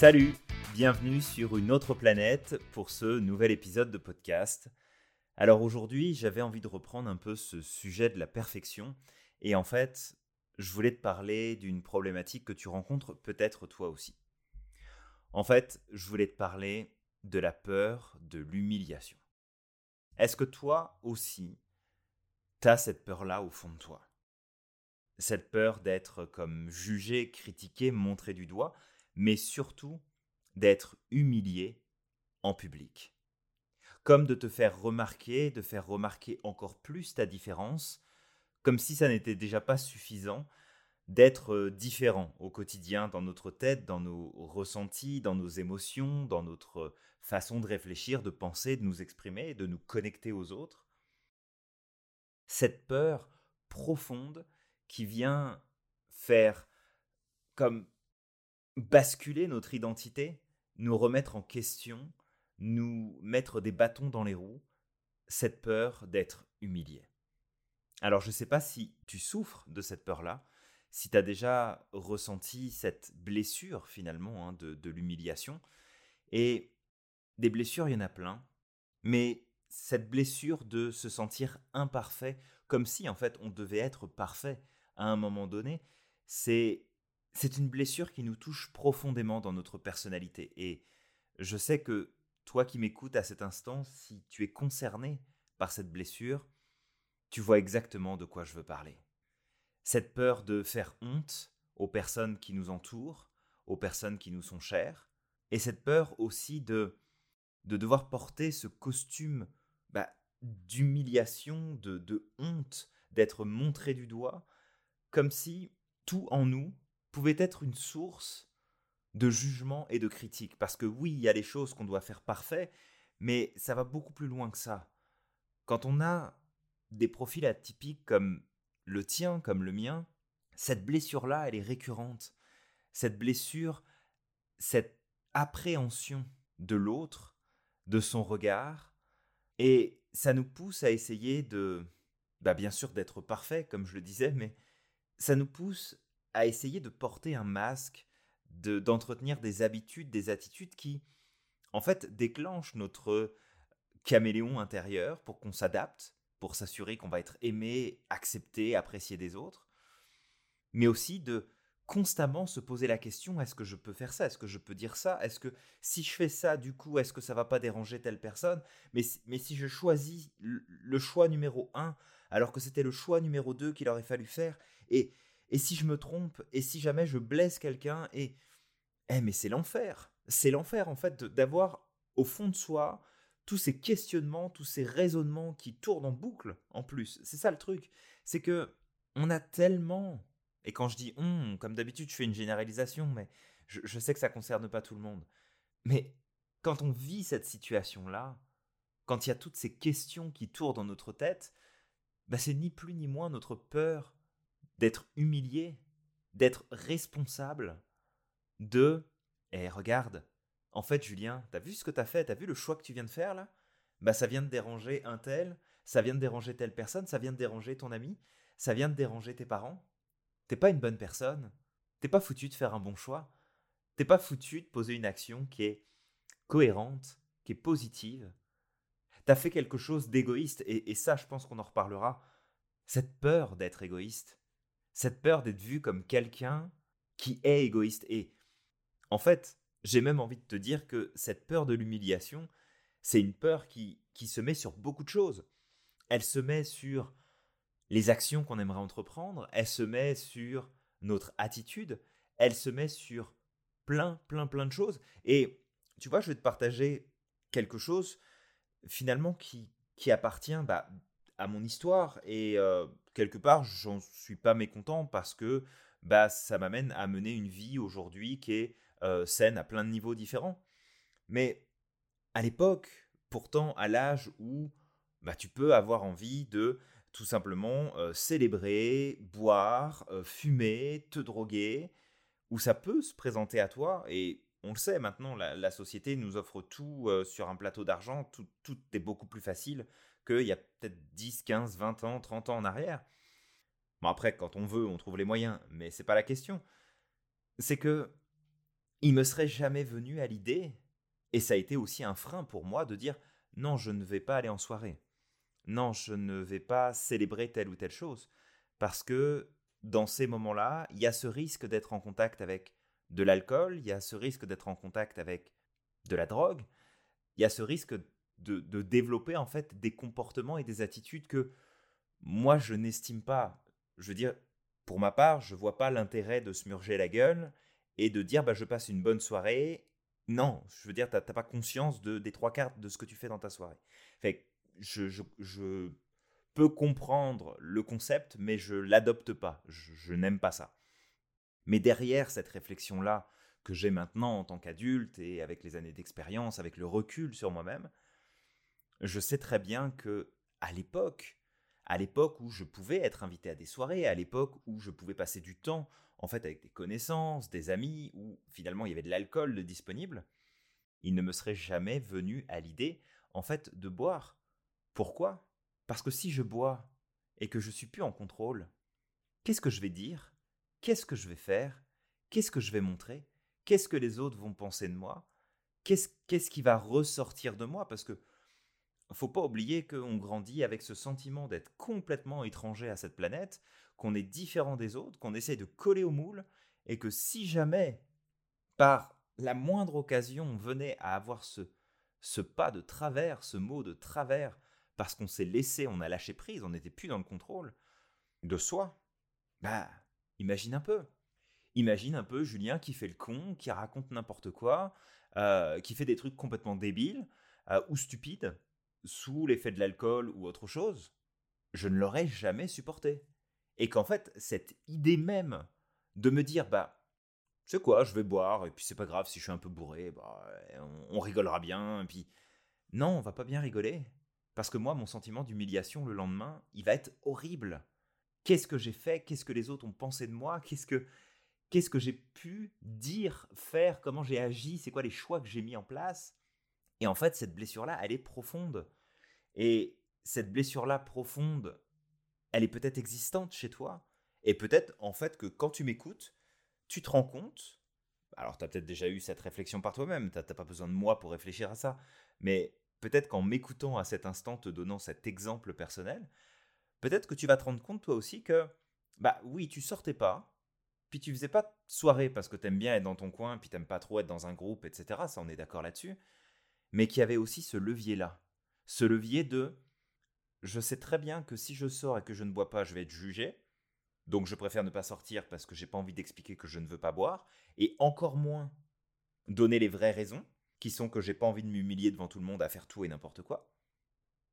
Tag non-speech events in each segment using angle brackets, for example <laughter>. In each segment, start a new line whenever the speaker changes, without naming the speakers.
Salut, bienvenue sur une autre planète pour ce nouvel épisode de podcast. Alors aujourd'hui, j'avais envie de reprendre un peu ce sujet de la perfection et en fait, je voulais te parler d'une problématique que tu rencontres peut-être toi aussi. En fait, je voulais te parler de la peur de l'humiliation. Est-ce que toi aussi, t'as cette peur-là au fond de toi? Cette peur d'être comme jugé, critiqué, montré du doigt, mais surtout d'être humilié en public. Comme de te faire remarquer, de faire remarquer encore plus ta différence, comme si ça n'était déjà pas suffisant d'être différent au quotidien dans notre tête, dans nos ressentis, dans nos émotions, dans notre façon de réfléchir, de penser, de nous exprimer, de nous connecter aux autres. Cette peur profonde qui vient faire comme basculer notre identité, nous remettre en question, nous mettre des bâtons dans les roues, cette peur d'être humilié. Alors je ne sais pas si tu souffres de cette peur-là, si tu as déjà ressenti cette blessure finalement hein, de, de l'humiliation. Et des blessures, il y en a plein, mais cette blessure de se sentir imparfait, comme si en fait on devait être parfait à un moment donné, c'est c'est une blessure qui nous touche profondément dans notre personnalité. Et je sais que toi qui m'écoutes à cet instant, si tu es concerné par cette blessure, tu vois exactement de quoi je veux parler. Cette peur de faire honte aux personnes qui nous entourent, aux personnes qui nous sont chères, et cette peur aussi de, de devoir porter ce costume bah, d'humiliation, de, de honte, d'être montré du doigt, comme si tout en nous pouvait être une source de jugement et de critique. Parce que oui, il y a les choses qu'on doit faire parfait, mais ça va beaucoup plus loin que ça. Quand on a des profils atypiques comme le tien, comme le mien, cette blessure-là, elle est récurrente. Cette blessure, cette appréhension de l'autre, de son regard, et ça nous pousse à essayer de, bah bien sûr d'être parfait, comme je le disais, mais ça nous pousse à essayer de porter un masque, d'entretenir des habitudes, des attitudes qui, en fait, déclenchent notre caméléon intérieur pour qu'on s'adapte, pour s'assurer qu'on va être aimé, accepté, apprécié des autres, mais aussi de constamment se poser la question est-ce que je peux faire ça? Est-ce que je peux dire ça? Est-ce que si je fais ça, du coup, est-ce que ça va pas déranger telle personne? Mais, mais si je choisis le choix numéro 1 alors que c'était le choix numéro 2 qu'il aurait fallu faire et et si je me trompe Et si jamais je blesse quelqu'un Et eh mais c'est l'enfer. C'est l'enfer en fait d'avoir au fond de soi tous ces questionnements, tous ces raisonnements qui tournent en boucle en plus. C'est ça le truc. C'est que on a tellement et quand je dis on, comme d'habitude, je fais une généralisation, mais je, sais que ça concerne pas tout le monde. Mais quand on vit cette situation-là, quand il y a toutes ces questions qui tournent dans notre tête, bah c'est ni plus ni moins notre peur d'être humilié, d'être responsable de Eh, regarde, en fait, Julien, t'as vu ce que t'as fait T'as vu le choix que tu viens de faire là? Bah, ça vient de déranger un tel, ça vient de déranger telle personne, ça vient de déranger ton ami, ça vient de déranger tes parents. T'es pas une bonne personne. T'es pas foutu de faire un bon choix. T'es pas foutu de poser une action qui est cohérente, qui est positive. T'as fait quelque chose d'égoïste, et, et ça, je pense qu'on en reparlera. Cette peur d'être égoïste, cette peur d'être vu comme quelqu'un qui est égoïste. Et en fait, j'ai même envie de te dire que cette peur de l'humiliation, c'est une peur qui, qui se met sur beaucoup de choses. Elle se met sur les actions qu'on aimerait entreprendre, elle se met sur notre attitude, elle se met sur plein, plein, plein de choses. Et tu vois, je vais te partager quelque chose finalement qui, qui appartient bah, à mon histoire et euh, quelque part j'en suis pas mécontent parce que bah ça m'amène à mener une vie aujourd'hui qui est saine à plein de niveaux différents. Mais à l'époque, pourtant à l'âge où bah, tu peux avoir envie de tout simplement célébrer, boire, fumer, te droguer, où ça peut se présenter à toi et on le sait maintenant, la, société nous offre tout sur un plateau d'argent, tout, tout, est beaucoup plus facile qu'il y a peut-être 10, 15, 20 ans, 30 ans en arrière. Bon après, quand on veut, on trouve les moyens, mais c'est pas la question. C'est que il me serait jamais venu à l'idée, et ça a été aussi un frein pour moi de dire non, je ne vais pas aller en soirée. Non, je ne vais pas célébrer telle ou telle chose. Parce que dans ces moments-là, il y a ce risque d'être en contact avec de l'alcool, il y a ce risque d'être en contact avec de la drogue, il y a ce risque de, développer en fait des comportements et des attitudes que moi je n'estime pas. Je veux dire, pour ma part, je vois pas l'intérêt de se murger la gueule et de dire bah, je passe une bonne soirée. Non, je veux dire, tu n'as pas conscience de, des trois quarts de ce que tu fais dans ta soirée. Fait je, je, je peux comprendre le concept, mais je l'adopte pas. Je, n'aime pas ça. Mais derrière cette réflexion-là que j'ai maintenant en tant qu'adulte et avec les années d'expérience, avec le recul sur moi-même, je sais très bien que à l'époque, à l'époque où je pouvais être invité à des soirées, à l'époque où je pouvais passer du temps en fait avec des connaissances, des amis, où finalement il y avait de l'alcool disponible, il ne me serait jamais venu à l'idée en fait de boire. Pourquoi? Parce que si je bois et que je suis plus en contrôle, qu'est-ce que je vais dire? Qu'est-ce que je vais faire? Qu'est-ce que je vais montrer? Qu'est-ce que les autres vont penser de moi? Qu'est-ce qui va ressortir de moi? Parce que faut pas oublier qu'on grandit avec ce sentiment d'être complètement étranger à cette planète, qu'on est différent des autres, qu'on essaie de coller au moule, et que si jamais, par la moindre occasion, on venait à avoir ce, ce pas de travers, ce mot de travers, parce qu'on s'est laissé, on a lâché prise, on n'était plus dans le contrôle de soi, bah, imagine un peu. Imagine un peu Julien qui fait le con, qui raconte n'importe quoi, euh, qui fait des trucs complètement débiles euh, ou stupides, sous l'effet de l'alcool ou autre chose, je ne l'aurais jamais supporté. Et qu'en fait, cette idée même de me dire, bah, c'est quoi, je vais boire, et puis c'est pas grave si je suis un peu bourré, bah, on, rigolera bien, et puis. Non, on va pas bien rigoler. Parce que moi, mon sentiment d'humiliation le lendemain, il va être horrible. Qu'est-ce que j'ai fait Qu'est-ce que les autres ont pensé de moi Qu'est-ce que qu'est-ce que j'ai pu dire, faire Comment j'ai agi C'est quoi les choix que j'ai mis en place et en fait, cette blessure-là, elle est profonde. Et cette blessure-là profonde, elle est peut-être existante chez toi. Et peut-être, en fait, que quand tu m'écoutes, tu te rends compte. Alors, tu as peut-être déjà eu cette réflexion par toi-même. Tu n'as pas besoin de moi pour réfléchir à ça. Mais peut-être qu'en m'écoutant à cet instant, te donnant cet exemple personnel, peut-être que tu vas te rendre compte toi aussi que, bah oui, tu sortais pas, puis tu faisais pas de soirée parce que tu aimes bien être dans ton coin, puis t'aimes pas trop être dans un groupe, etc. Ça, on est d'accord là-dessus mais qui avait aussi ce levier-là. Ce levier de je sais très bien que si je sors et que je ne bois pas, je vais être jugé. Donc je préfère ne pas sortir parce que j'ai pas envie d'expliquer que je ne veux pas boire et encore moins donner les vraies raisons qui sont que j'ai pas envie de m'humilier devant tout le monde à faire tout et n'importe quoi.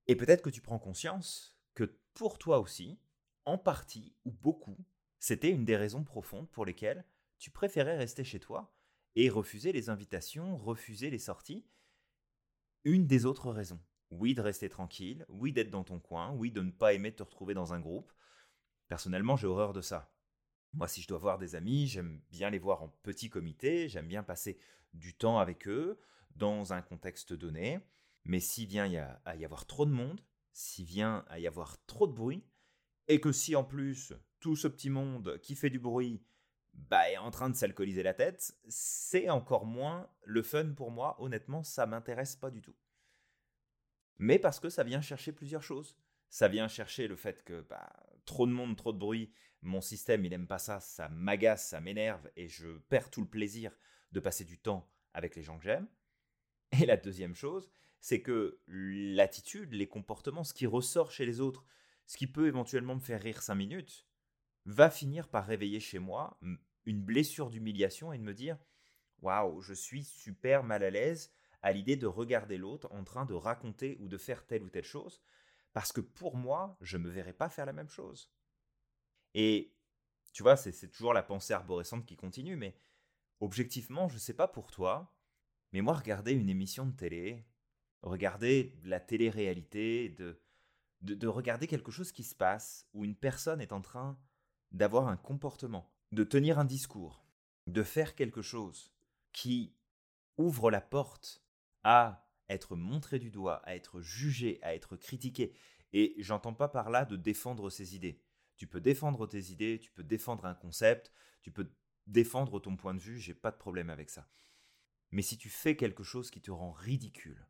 Et peut-être que tu prends conscience que pour toi aussi, en partie ou beaucoup, c'était une des raisons profondes pour lesquelles tu préférais rester chez toi et refuser les invitations, refuser les sorties une des autres raisons. Oui, de rester tranquille, oui, d'être dans ton coin, oui, de ne pas aimer te retrouver dans un groupe. Personnellement, j'ai horreur de ça. Moi, si je dois voir des amis, j'aime bien les voir en petit comité, j'aime bien passer du temps avec eux, dans un contexte donné. Mais s'il vient à y avoir trop de monde, s'il vient à y avoir trop de bruit, et que si en plus tout ce petit monde qui fait du bruit bah, est en train de s'alcooliser la tête, c'est encore moins le fun pour moi. Honnêtement, ça m'intéresse pas du tout. Mais parce que ça vient chercher plusieurs choses. Ça vient chercher le fait que bah, trop de monde, trop de bruit, mon système il aime pas ça, ça m'agace, ça m'énerve et je perds tout le plaisir de passer du temps avec les gens que j'aime. Et la deuxième chose, c'est que l'attitude, les comportements, ce qui ressort chez les autres, ce qui peut éventuellement me faire rire cinq minutes, va finir par réveiller chez moi une blessure d'humiliation et de me dire waouh, je suis super mal à l'aise à l'idée de regarder l'autre en train de raconter ou de faire telle ou telle chose parce que pour moi, je ne me verrais pas faire la même chose. Et tu vois, c'est toujours la pensée arborescente qui continue, mais objectivement, je ne sais pas pour toi, mais moi, regarder une émission de télé, regarder la télé-réalité, de, de regarder quelque chose qui se passe, où une personne est en train d'avoir un comportement, de tenir un discours, de faire quelque chose qui ouvre la porte à être montré du doigt, à être jugé, à être critiqué. Et j'entends pas par là de défendre ses idées. Tu peux défendre tes idées, tu peux défendre un concept, tu peux défendre ton point de vue, j'ai pas de problème avec ça. Mais si tu fais quelque chose qui te rend ridicule,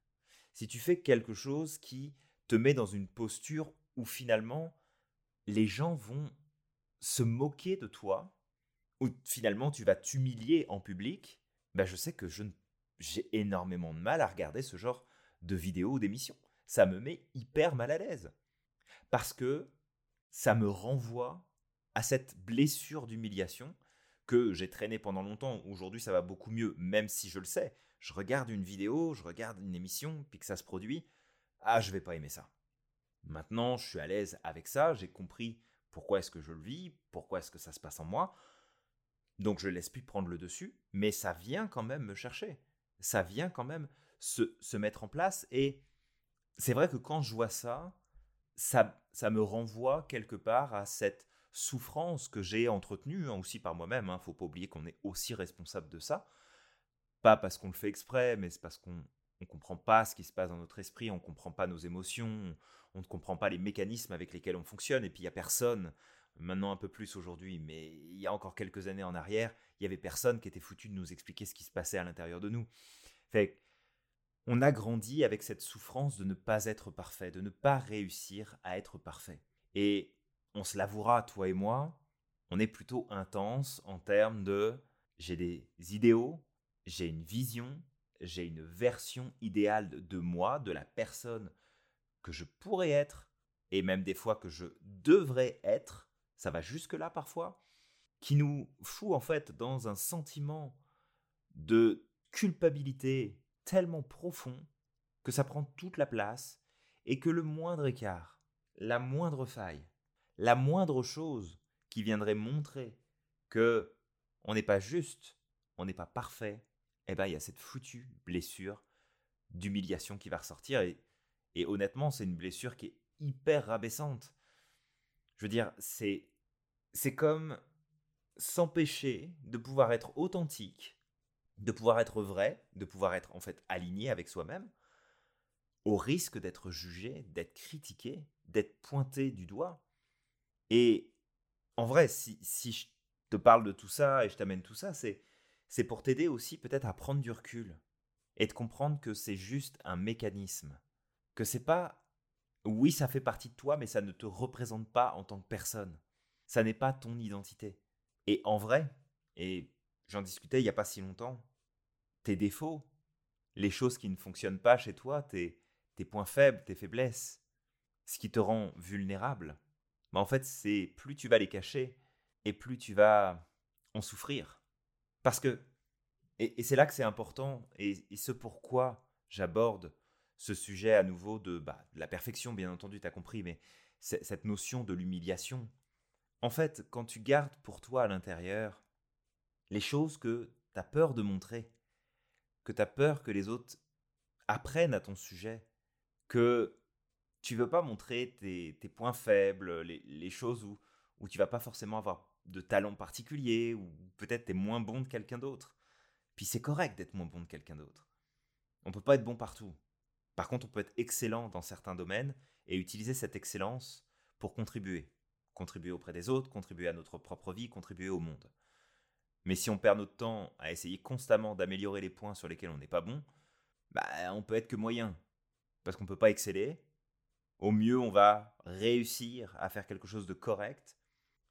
si tu fais quelque chose qui te met dans une posture où finalement les gens vont se moquer de toi, où finalement tu vas t'humilier en public, bah je sais que je j'ai énormément de mal à regarder ce genre de vidéos ou d'émissions. Ça me met hyper mal à l'aise. Parce que ça me renvoie à cette blessure d'humiliation que j'ai traînée pendant longtemps. Aujourd'hui, ça va beaucoup mieux, même si je le sais. Je regarde une vidéo, je regarde une émission, puis que ça se produit. Ah, je vais pas aimer ça. Maintenant, je suis à l'aise avec ça, j'ai compris pourquoi est-ce que je le vis, pourquoi est-ce que ça se passe en moi. Donc je laisse plus prendre le dessus, mais ça vient quand même me chercher. Ça vient quand même se, se mettre en place. Et c'est vrai que quand je vois ça, ça, ça me renvoie quelque part à cette souffrance que j'ai entretenue, hein, aussi par moi-même. Il hein. ne faut pas oublier qu'on est aussi responsable de ça. Pas parce qu'on le fait exprès, mais c'est parce qu'on ne comprend pas ce qui se passe dans notre esprit, on ne comprend pas nos émotions, on ne comprend pas les mécanismes avec lesquels on fonctionne, et puis il n'y a personne, maintenant un peu plus aujourd'hui, mais il y a encore quelques années en arrière, il y avait personne qui était foutu de nous expliquer ce qui se passait à l'intérieur de nous. Fait on a grandi avec cette souffrance de ne pas être parfait, de ne pas réussir à être parfait. Et on se l'avouera, toi et moi, on est plutôt intense en termes de j'ai des idéaux, j'ai une vision, j'ai une version idéale de moi, de la personne que je pourrais être, et même des fois que je devrais être, ça va jusque-là parfois, qui nous fout en fait dans un sentiment de culpabilité tellement profond que ça prend toute la place et que le moindre écart, la moindre faille, la moindre chose qui viendrait montrer que on n'est pas juste, on n'est pas parfait, eh ben il y a cette foutue blessure d'humiliation qui va ressortir et, et honnêtement c'est une blessure qui est hyper rabaissante. Je veux dire c'est c'est comme s'empêcher de pouvoir être authentique de pouvoir être vrai, de pouvoir être en fait aligné avec soi-même, au risque d'être jugé, d'être critiqué, d'être pointé du doigt. Et en vrai, si, si je te parle de tout ça et je t'amène tout ça, c'est, pour t'aider aussi peut-être à prendre du recul et de comprendre que c'est juste un mécanisme, que c'est pas oui, ça fait partie de toi, mais ça ne te représente pas en tant que personne. Ça n'est pas ton identité. Et en vrai, et j'en discutais il n'y a pas si longtemps, tes défauts, les choses qui ne fonctionnent pas chez toi, tes, points faibles, tes faiblesses, ce qui te rend vulnérable, mais en fait, c'est plus tu vas les cacher et plus tu vas en souffrir. Parce que, et, c'est là que c'est important, et, ce pourquoi j'aborde ce sujet à nouveau de, bah, de la perfection, bien entendu, tu as compris, mais cette notion de l'humiliation. En fait, quand tu gardes pour toi à l'intérieur les choses que tu as peur de montrer, que tu as peur que les autres apprennent à ton sujet, que tu veux pas montrer tes, points faibles, les, choses où, où tu vas pas forcément avoir de talent particulier, ou peut-être tu es moins bon de quelqu'un d'autre. Puis c'est correct d'être moins bon de quelqu'un d'autre. On peut pas être bon partout. Par contre, on peut être excellent dans certains domaines et utiliser cette excellence pour contribuer. Contribuer auprès des autres, contribuer à notre propre vie, contribuer au monde. Mais si on perd notre temps à essayer constamment d'améliorer les points sur lesquels on n'est pas bon, bah, on peut être que moyen. Parce qu'on ne peut pas exceller. Au mieux, on va réussir à faire quelque chose de correct,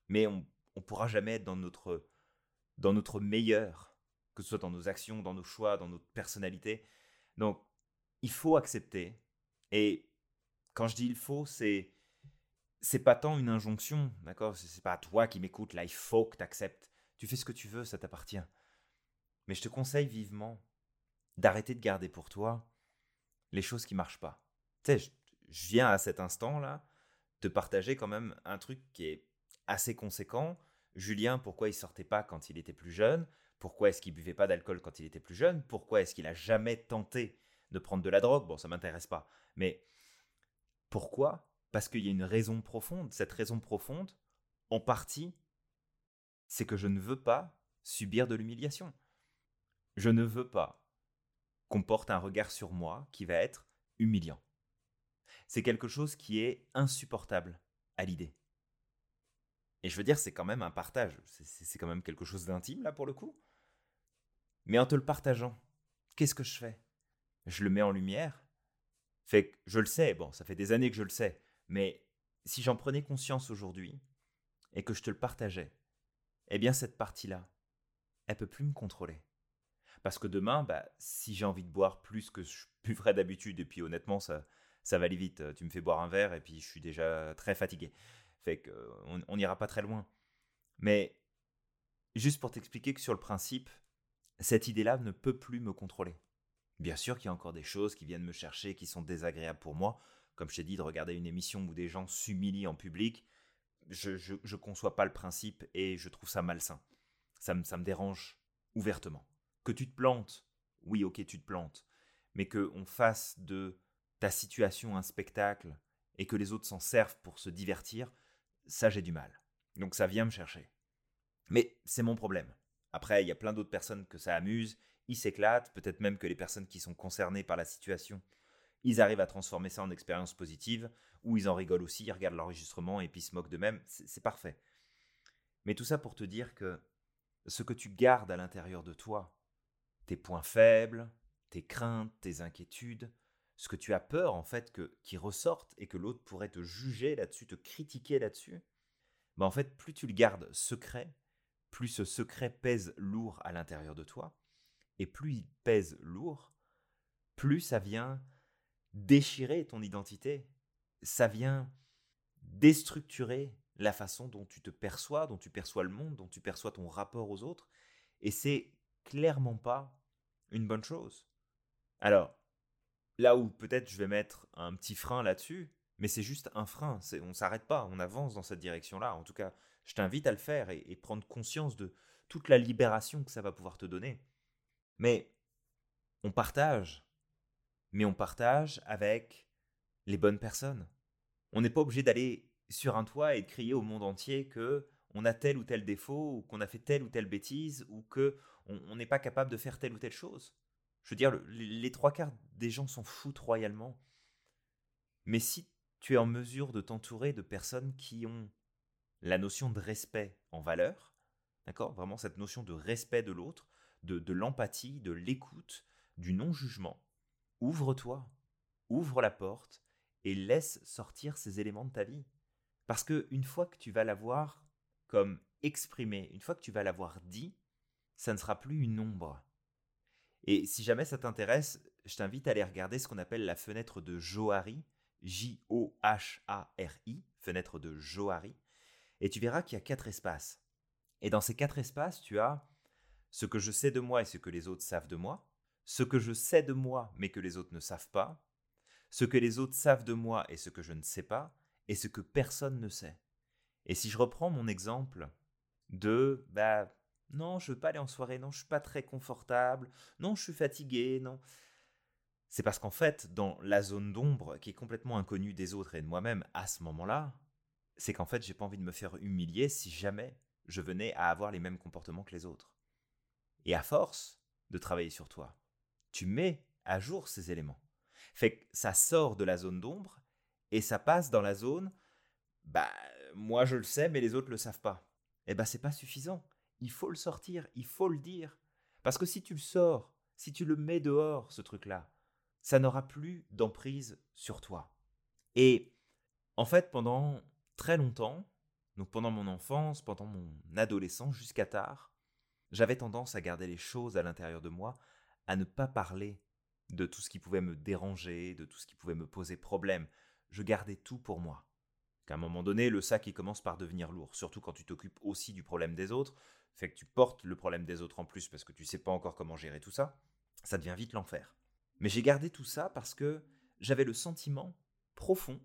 mais on ne pourra jamais être dans notre, dans notre meilleur, que ce soit dans nos actions, dans nos choix, dans notre personnalité. Donc, il faut accepter. Et quand je dis il faut, c'est c'est pas tant une injonction, d'accord? C'est pas à toi qui m'écoute, là, il faut que tu acceptes. Tu fais ce que tu veux, ça t'appartient. Mais je te conseille vivement d'arrêter de garder pour toi les choses qui marchent pas. Tu sais, je, viens à cet instant-là te partager quand même un truc qui est assez conséquent. Julien, pourquoi il sortait pas quand il était plus jeune? Pourquoi est-ce qu'il buvait pas d'alcool quand il était plus jeune? Pourquoi est-ce qu'il a jamais tenté de prendre de la drogue Bon, ça m'intéresse pas. Mais pourquoi? Parce qu'il y a une raison profonde. Cette raison profonde, en partie, c'est que je ne veux pas subir de l'humiliation. Je ne veux pas qu'on porte un regard sur moi qui va être humiliant. C'est quelque chose qui est insupportable à l'idée. Et je veux dire, c'est quand même un partage. C'est quand même quelque chose d'intime, là, pour le coup. Mais en te le partageant, qu'est-ce que je fais? Je le mets en lumière. Fait que je le sais, bon, ça fait des années que je le sais, mais si j'en prenais conscience aujourd'hui et que je te le partageais, eh bien cette partie-là, elle peut plus me contrôler. Parce que demain, bah, si j'ai envie de boire plus que je <laughs> buvrais d'habitude, et puis honnêtement, ça, ça va aller vite. Tu me fais boire un verre et puis je suis déjà très fatigué. Fait qu'on n'ira pas très loin. Mais juste pour t'expliquer que sur le principe, cette idée-là ne peut plus me contrôler. Bien sûr qu'il y a encore des choses qui viennent me chercher, qui sont désagréables pour moi. Comme je t'ai dit, de regarder une émission où des gens s'humilient en public, je ne conçois pas le principe et je trouve ça malsain. Ça me, ça me dérange ouvertement. Que tu te plantes, oui, ok, tu te plantes, mais qu'on fasse de ta situation un spectacle et que les autres s'en servent pour se divertir, ça j'ai du mal. Donc ça vient me chercher. Mais c'est mon problème. Après, il y a plein d'autres personnes que ça amuse, ils s'éclatent, peut-être même que les personnes qui sont concernées par la situation, ils arrivent à transformer ça en expérience positive, ou ils en rigolent aussi, ils regardent l'enregistrement et puis se moquent d'eux-mêmes, c'est parfait. Mais tout ça pour te dire que ce que tu gardes à l'intérieur de toi, tes points faibles, tes craintes, tes inquiétudes, ce que tu as peur en fait que qui ressorte et que l'autre pourrait te juger là-dessus, te critiquer là-dessus, bah en fait plus tu le gardes secret, plus ce secret pèse lourd à l'intérieur de toi, et plus il pèse lourd, plus ça vient déchirer ton identité, ça vient déstructurer la façon dont tu te perçois, dont tu perçois le monde, dont tu perçois ton rapport aux autres, et c'est clairement pas une bonne chose. Alors, là où peut-être je vais mettre un petit frein là-dessus, mais c'est juste un frein, on ne s'arrête pas, on avance dans cette direction-là. En tout cas, je t'invite à le faire et, et, prendre conscience de toute la libération que ça va pouvoir te donner. Mais on partage, mais on partage avec les bonnes personnes. On n'est pas obligé d'aller sur un toit et de crier au monde entier que on a tel ou tel défaut, ou qu'on a fait telle ou telle bêtise, ou que on n'est pas capable de faire telle ou telle chose. Je veux dire, les trois quarts des gens s'en foutent royalement. Mais si tu es en mesure de t'entourer de personnes qui ont la notion de respect en valeur, d'accord? Vraiment cette notion de respect de l'autre, de, de l'empathie, de l'écoute, du non-jugement, ouvre-toi, ouvre la porte et laisse sortir ces éléments de ta vie. Parce que une fois que tu vas l'avoir comme exprimé, une fois que tu vas l'avoir dit, ça ne sera plus une ombre. Et si jamais ça t'intéresse, je t'invite à aller regarder ce qu'on appelle la fenêtre de Johari, J-O-H-A-R-I, fenêtre de Johari, et tu verras qu'il y a quatre espaces. Et dans ces quatre espaces, tu as ce que je sais de moi et ce que les autres savent de moi, ce que je sais de moi mais que les autres ne savent pas, ce que les autres savent de moi et ce que je ne sais pas, et ce que personne ne sait. Et si je reprends mon exemple de bah non, je veux pas aller en soirée, non, je suis pas très confortable, non, je suis fatigué, non. C'est parce qu'en fait, dans la zone d'ombre qui est complètement inconnue des autres et de moi-même à ce moment-là, c'est qu'en fait, j'ai pas envie de me faire humilier si jamais je venais à avoir les mêmes comportements que les autres. Et à force de travailler sur toi, tu mets à jour ces éléments. Fait que ça sort de la zone d'ombre et ça passe dans la zone bah moi je le sais mais les autres le savent pas. Eh ben c'est pas suffisant. Il faut le sortir, il faut le dire parce que si tu le sors, si tu le mets dehors ce truc-là, ça n'aura plus d'emprise sur toi. Et en fait pendant très longtemps, donc pendant mon enfance, pendant mon adolescence jusqu'à tard, j'avais tendance à garder les choses à l'intérieur de moi, à ne pas parler de tout ce qui pouvait me déranger, de tout ce qui pouvait me poser problème. Je gardais tout pour moi. Qu'à un moment donné, le sac il commence par devenir lourd, surtout quand tu t'occupes aussi du problème des autres, fait que tu portes le problème des autres en plus parce que tu sais pas encore comment gérer tout ça, ça devient vite l'enfer. Mais j'ai gardé tout ça parce que j'avais le sentiment profond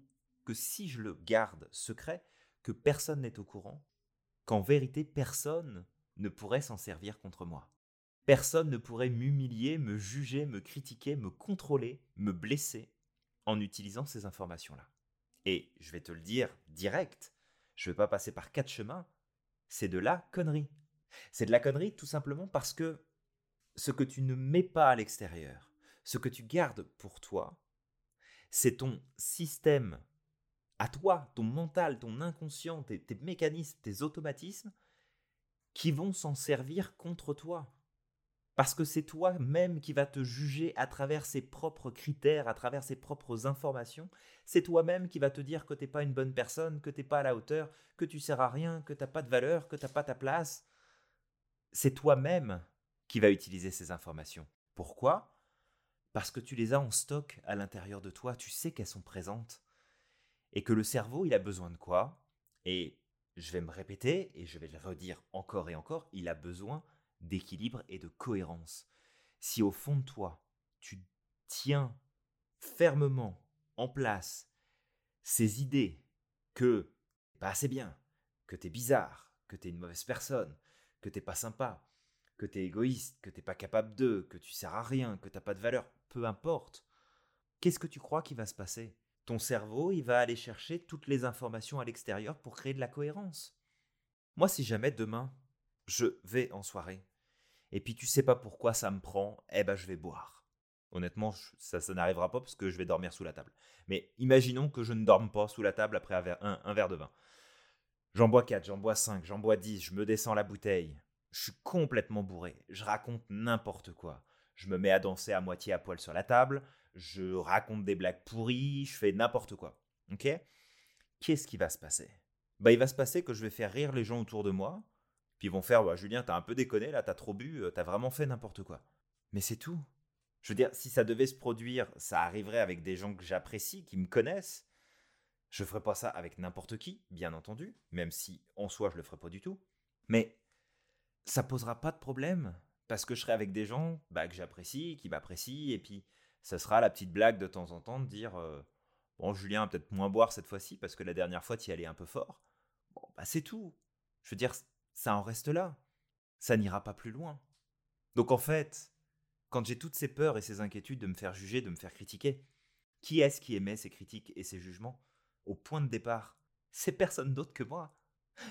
que si je le garde secret, que personne n'est au courant, qu'en vérité personne ne pourrait s'en servir contre moi. Personne ne pourrait m'humilier, me juger, me critiquer, me contrôler, me blesser en utilisant ces informations-là. Et je vais te le dire direct, je ne vais pas passer par quatre chemins, c'est de la connerie. C'est de la connerie tout simplement parce que ce que tu ne mets pas à l'extérieur, ce que tu gardes pour toi, c'est ton système à toi, ton mental, ton inconscient, tes, tes mécanismes, tes automatismes, qui vont s'en servir contre toi. Parce que c'est toi-même qui va te juger à travers ses propres critères, à travers ses propres informations. C'est toi-même qui va te dire que t'es pas une bonne personne, que t'es pas à la hauteur, que tu sers à rien, que t'as pas de valeur, que t'as pas ta place. C'est toi-même qui va utiliser ces informations. Pourquoi? Parce que tu les as en stock à l'intérieur de toi, tu sais qu'elles sont présentes. Et que le cerveau, il a besoin de quoi? Et je vais me répéter, et je vais le redire encore et encore, il a besoin d'équilibre et de cohérence. Si au fond de toi, tu tiens fermement en place ces idées que t'es pas assez bien, que t'es bizarre, que t'es une mauvaise personne, que t'es pas sympa, que t'es égoïste, que t'es pas capable de, que tu sers à rien, que t'as pas de valeur, peu importe, qu'est-ce que tu crois qui va se passer? Ton cerveau, il va aller chercher toutes les informations à l'extérieur pour créer de la cohérence. Moi, si jamais demain, je vais en soirée, et puis tu sais pas pourquoi ça me prend, eh ben je vais boire. Honnêtement, ça, ça n'arrivera pas parce que je vais dormir sous la table. Mais imaginons que je ne dorme pas sous la table après un verre, de vin. J'en bois 4, j'en bois 5, j'en bois 10, je me descends la bouteille. Je suis complètement bourré, je raconte n'importe quoi. Je me mets à danser à moitié à poil sur la table, je raconte des blagues pourries, je fais n'importe quoi. Ok? Qu'est-ce qui va se passer? Bah, il va se passer que je vais faire rire les gens autour de moi, puis ils vont faire bah, Julien, t'as un peu déconné là, t'as trop bu, euh, t'as vraiment fait n'importe quoi. Mais c'est tout. Je veux dire, si ça devait se produire, ça arriverait avec des gens que j'apprécie, qui me connaissent. Je ferais pas ça avec n'importe qui, bien entendu, même si en soi je le ferais pas du tout. Mais ça posera pas de problème parce que je serai avec des gens bah, que j'apprécie, qui m'apprécient, et puis ça sera la petite blague de temps en temps de dire euh, bon Julien peut-être moins boire cette fois-ci parce que la dernière fois tu y allais un peu fort. Bon bah c'est tout. Je veux dire ça en reste là. Ça n'ira pas plus loin. Donc en fait, quand j'ai toutes ces peurs et ces inquiétudes de me faire juger, de me faire critiquer, qui est-ce qui émet ces critiques et ces jugements Au point de départ, c'est personne d'autre que moi.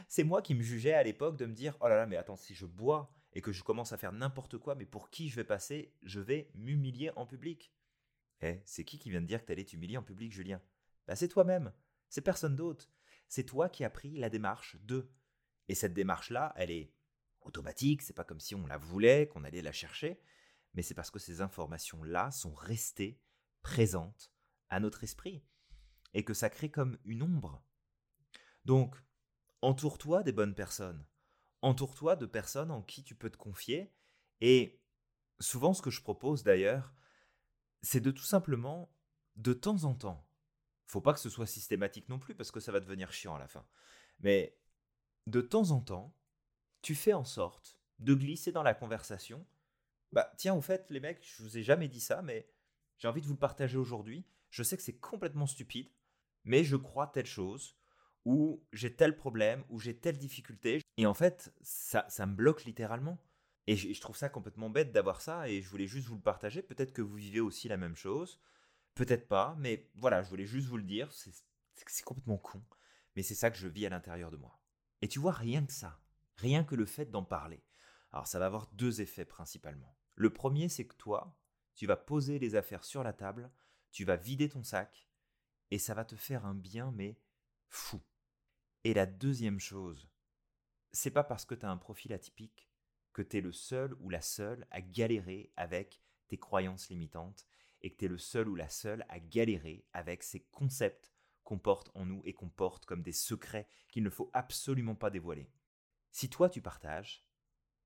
C'est moi qui me jugeais à l'époque de me dire Oh là là, mais attends, si je bois et que je commence à faire n'importe quoi, mais pour qui je vais passer Je vais m'humilier en public. Eh, c'est qui qui vient de dire que t'allais t'humilier en public, Julien? Bah, c'est toi-même. C'est personne d'autre. C'est toi qui as pris la démarche de et cette démarche-là, elle est automatique, c'est pas comme si on la voulait, qu'on allait la chercher, mais c'est parce que ces informations-là sont restées présentes à notre esprit et que ça crée comme une ombre. Donc, entoure-toi des bonnes personnes, entoure-toi de personnes en qui tu peux te confier et souvent ce que je propose d'ailleurs, c'est de tout simplement de temps en temps, faut pas que ce soit systématique non plus parce que ça va devenir chiant à la fin. Mais de temps en temps, tu fais en sorte de glisser dans la conversation. Bah, tiens, au fait, les mecs, je vous ai jamais dit ça, mais j'ai envie de vous le partager aujourd'hui. Je sais que c'est complètement stupide, mais je crois telle chose, ou j'ai tel problème, ou j'ai telle difficulté. Et en fait, ça, ça me bloque littéralement. Et je, trouve ça complètement bête d'avoir ça, et je voulais juste vous le partager. Peut-être que vous vivez aussi la même chose, peut-être pas, mais voilà, je voulais juste vous le dire. C'est complètement con, mais c'est ça que je vis à l'intérieur de moi. Et tu vois, rien que ça, rien que le fait d'en parler. Alors ça va avoir deux effets principalement. Le premier, c'est que toi, tu vas poser les affaires sur la table, tu vas vider ton sac, et ça va te faire un bien, mais fou. Et la deuxième chose, c'est pas parce que tu as un profil atypique que tu es le seul ou la seule à galérer avec tes croyances limitantes et que tu es le seul ou la seule à galérer avec ces concepts qu'on porte en nous et qu'on porte comme des secrets qu'il ne faut absolument pas dévoiler. Si toi tu partages,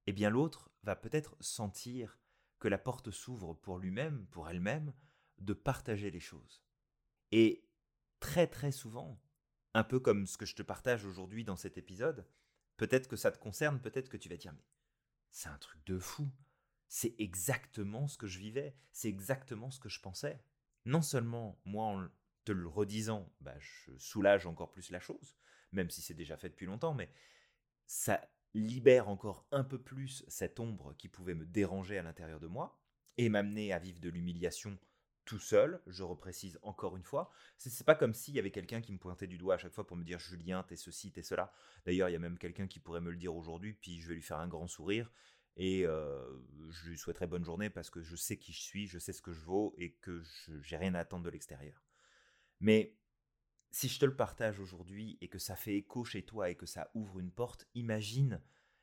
eh bien l'autre va peut-être sentir que la porte s'ouvre pour lui-même, pour elle-même, de partager les choses. Et très très souvent, un peu comme ce que je te partage aujourd'hui dans cet épisode, peut-être que ça te concerne, peut-être que tu vas dire mais c'est un truc de fou. C'est exactement ce que je vivais, c'est exactement ce que je pensais. Non seulement moi te le redisant, bah, je soulage encore plus la chose, même si c'est déjà fait depuis longtemps, mais ça libère encore un peu plus cette ombre qui pouvait me déranger à l'intérieur de moi et m'amener à vivre de l'humiliation tout seul, je reprécise encore une fois. C'est pas comme s'il y avait quelqu'un qui me pointait du doigt à chaque fois pour me dire Julien, t'es ceci, t'es cela. D'ailleurs, il y a même quelqu'un qui pourrait me le dire aujourd'hui, puis je vais lui faire un grand sourire et euh, je lui souhaiterais bonne journée parce que je sais qui je suis, je sais ce que je vaux et que j'ai rien à attendre de l'extérieur. Mais si je te le partage aujourd'hui et que ça fait écho chez toi et que ça ouvre une porte, imagine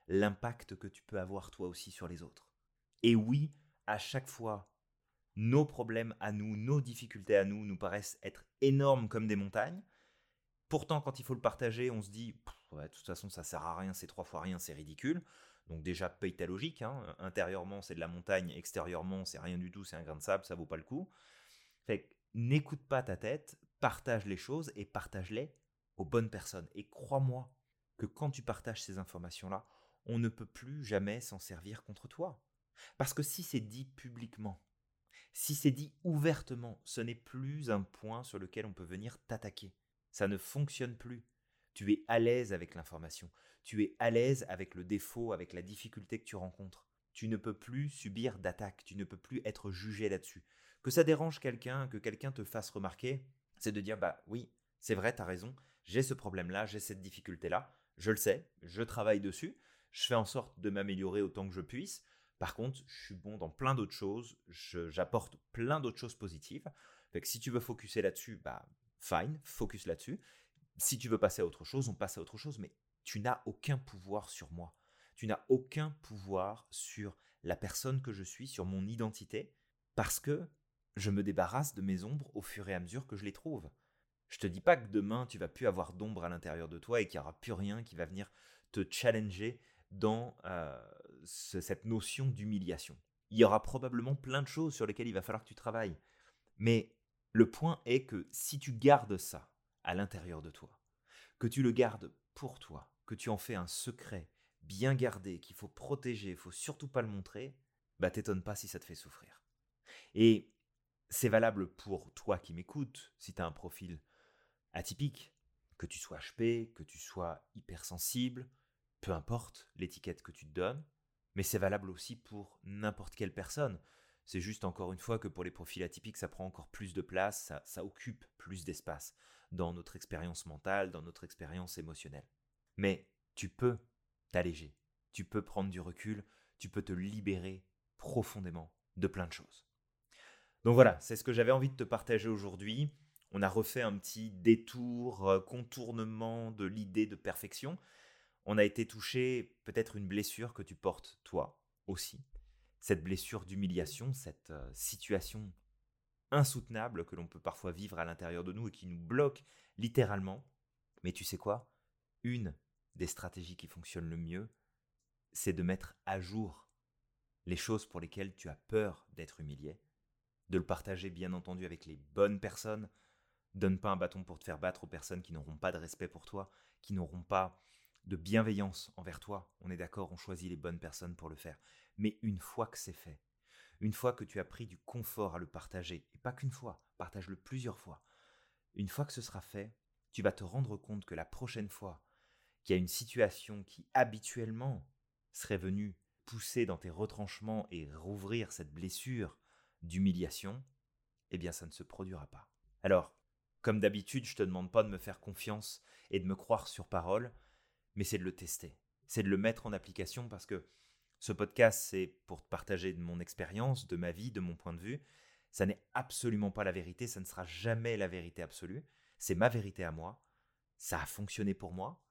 l'impact que tu peux avoir toi aussi sur les autres. Et oui, à chaque fois, nos problèmes à nous, nos difficultés à nous nous paraissent être énormes comme des montagnes. Pourtant, quand il faut le partager, on se dit, de toute façon, ça sert à rien, c'est trois fois rien, c'est ridicule. Donc déjà, paye ta logique. Hein. Intérieurement, c'est de la montagne. Extérieurement, c'est rien du tout, c'est un grain de sable, ça vaut pas le coup. Fait n'écoute pas ta tête, partage les choses et partage-les aux bonnes personnes. Et crois-moi que quand tu partages ces informations-là, on ne peut plus jamais s'en servir contre toi. Parce que si c'est dit publiquement, si c'est dit ouvertement, ce n'est plus un point sur lequel on peut venir t'attaquer. Ça ne fonctionne plus. Tu es à l'aise avec l'information. Tu es à l'aise avec le défaut, avec la difficulté que tu rencontres. Tu ne peux plus subir d'attaque. Tu ne peux plus être jugé là-dessus. Que ça dérange quelqu'un, que quelqu'un te fasse remarquer, c'est de dire bah oui, c'est vrai, tu as raison, j'ai ce problème-là, j'ai cette difficulté-là, je le sais, je travaille dessus, je fais en sorte de m'améliorer autant que je puisse. Par contre, je suis bon dans plein d'autres choses, j'apporte plein d'autres choses positives. Fait si tu veux focuser là-dessus, bah fine, focus là-dessus. Si tu veux passer à autre chose, on passe à autre chose, mais tu n'as aucun pouvoir sur moi. Tu n'as aucun pouvoir sur la personne que je suis, sur mon identité, parce que je me débarrasse de mes ombres au fur et à mesure que je les trouve. Je te dis pas que demain tu vas plus avoir d'ombre à l'intérieur de toi et qu'il n'y aura plus rien qui va venir te challenger dans euh, cette notion d'humiliation. Il y aura probablement plein de choses sur lesquelles il va falloir que tu travailles. Mais le point est que si tu gardes ça à l'intérieur de toi, que tu le gardes pour toi, que tu en fais un secret bien gardé, qu'il faut protéger, il faut surtout pas le montrer, bah t'étonne pas si ça te fait souffrir. Et c'est valable pour toi qui m'écoutes, si tu as un profil atypique, que tu sois HP, que tu sois hypersensible, peu importe l'étiquette que tu te donnes, mais c'est valable aussi pour n'importe quelle personne. C'est juste encore une fois que pour les profils atypiques, ça prend encore plus de place, ça, occupe plus d'espace dans notre expérience mentale, dans notre expérience émotionnelle. Mais tu peux t'alléger, tu peux prendre du recul, tu peux te libérer profondément de plein de choses. Donc voilà, c'est ce que j'avais envie de te partager aujourd'hui. On a refait un petit détour, euh, contournement de l'idée de perfection on a été touché peut-être une blessure que tu portes toi aussi. Cette blessure d'humiliation, cette euh, situation insoutenable que l'on peut parfois vivre à l'intérieur de nous et qui nous bloque littéralement. Mais tu sais quoi? Une des stratégies qui fonctionne le mieux, c'est de mettre à jour les choses pour lesquelles tu as peur d'être humilié, de le partager bien entendu avec les bonnes personnes. Donne pas un bâton pour te faire battre aux personnes qui n'auront pas de respect pour toi, qui n'auront pas de bienveillance envers toi. On est d'accord, on choisit les bonnes personnes pour le faire. Mais une fois que c'est fait, une fois que tu as pris du confort à le partager, et pas qu'une fois, partage-le plusieurs fois, une fois que ce sera fait, tu vas te rendre compte que la prochaine fois qu'il y a une situation qui habituellement serait venue pousser dans tes retranchements et rouvrir cette blessure d'humiliation, eh bien ça ne se produira pas. Alors, comme d'habitude, je te demande pas de me faire confiance et de me croire sur parole, mais c'est de le tester, c'est de le mettre en application parce que ce podcast, c'est pour partager de mon expérience, de ma vie, de mon point de vue. Ça n'est absolument pas la vérité, ça ne sera jamais la vérité absolue. C'est ma vérité à moi. Ça a fonctionné pour moi,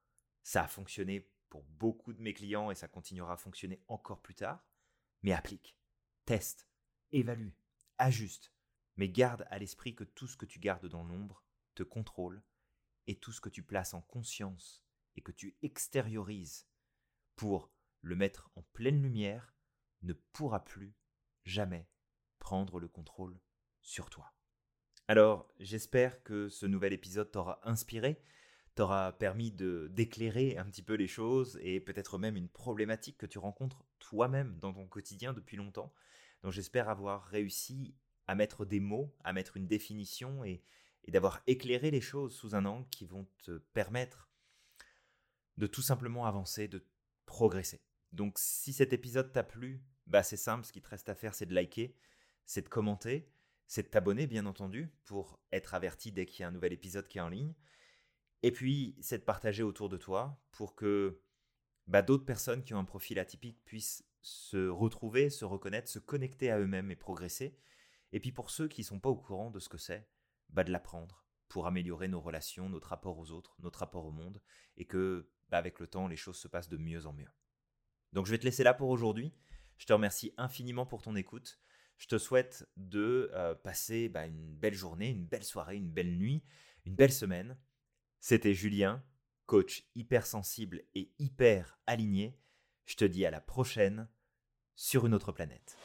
ça a fonctionné pour beaucoup de mes clients et ça continuera à fonctionner encore plus tard. Mais applique, teste, évalue, ajuste. Mais garde à l'esprit que tout ce que tu gardes dans l'ombre te contrôle et tout ce que tu places en conscience et que tu extériorises pour le mettre en pleine lumière ne pourra plus jamais prendre le contrôle sur toi. Alors, j'espère que ce nouvel épisode t'aura inspiré, t'aura permis de d'éclairer un petit peu les choses et peut-être même une problématique que tu rencontres toi-même dans ton quotidien depuis longtemps. Donc j'espère avoir réussi à mettre des mots, à mettre une définition et, et d'avoir éclairé les choses sous un angle qui vont te permettre de tout simplement avancer, de progresser. Donc si cet épisode t'a plu, bah c'est simple, ce qui te reste à faire c'est de liker, c'est de commenter, c'est de t'abonner bien entendu pour être averti dès qu'il y a un nouvel épisode qui est en ligne. Et puis c'est de partager autour de toi pour que bah, d'autres personnes qui ont un profil atypique puissent se retrouver, se reconnaître, se connecter à eux-mêmes et progresser. Et puis pour ceux qui ne sont pas au courant de ce que c'est, bah, de l'apprendre, pour améliorer nos relations, notre rapport aux autres, notre rapport au monde, et que, bah, avec le temps, les choses se passent de mieux en mieux. Donc je vais te laisser là pour aujourd'hui. Je te remercie infiniment pour ton écoute. Je te souhaite de euh, passer bah, une belle journée, une belle soirée, une belle nuit, une belle semaine. C'était Julien, coach hypersensible et hyper aligné. Je te dis à la prochaine sur une autre planète.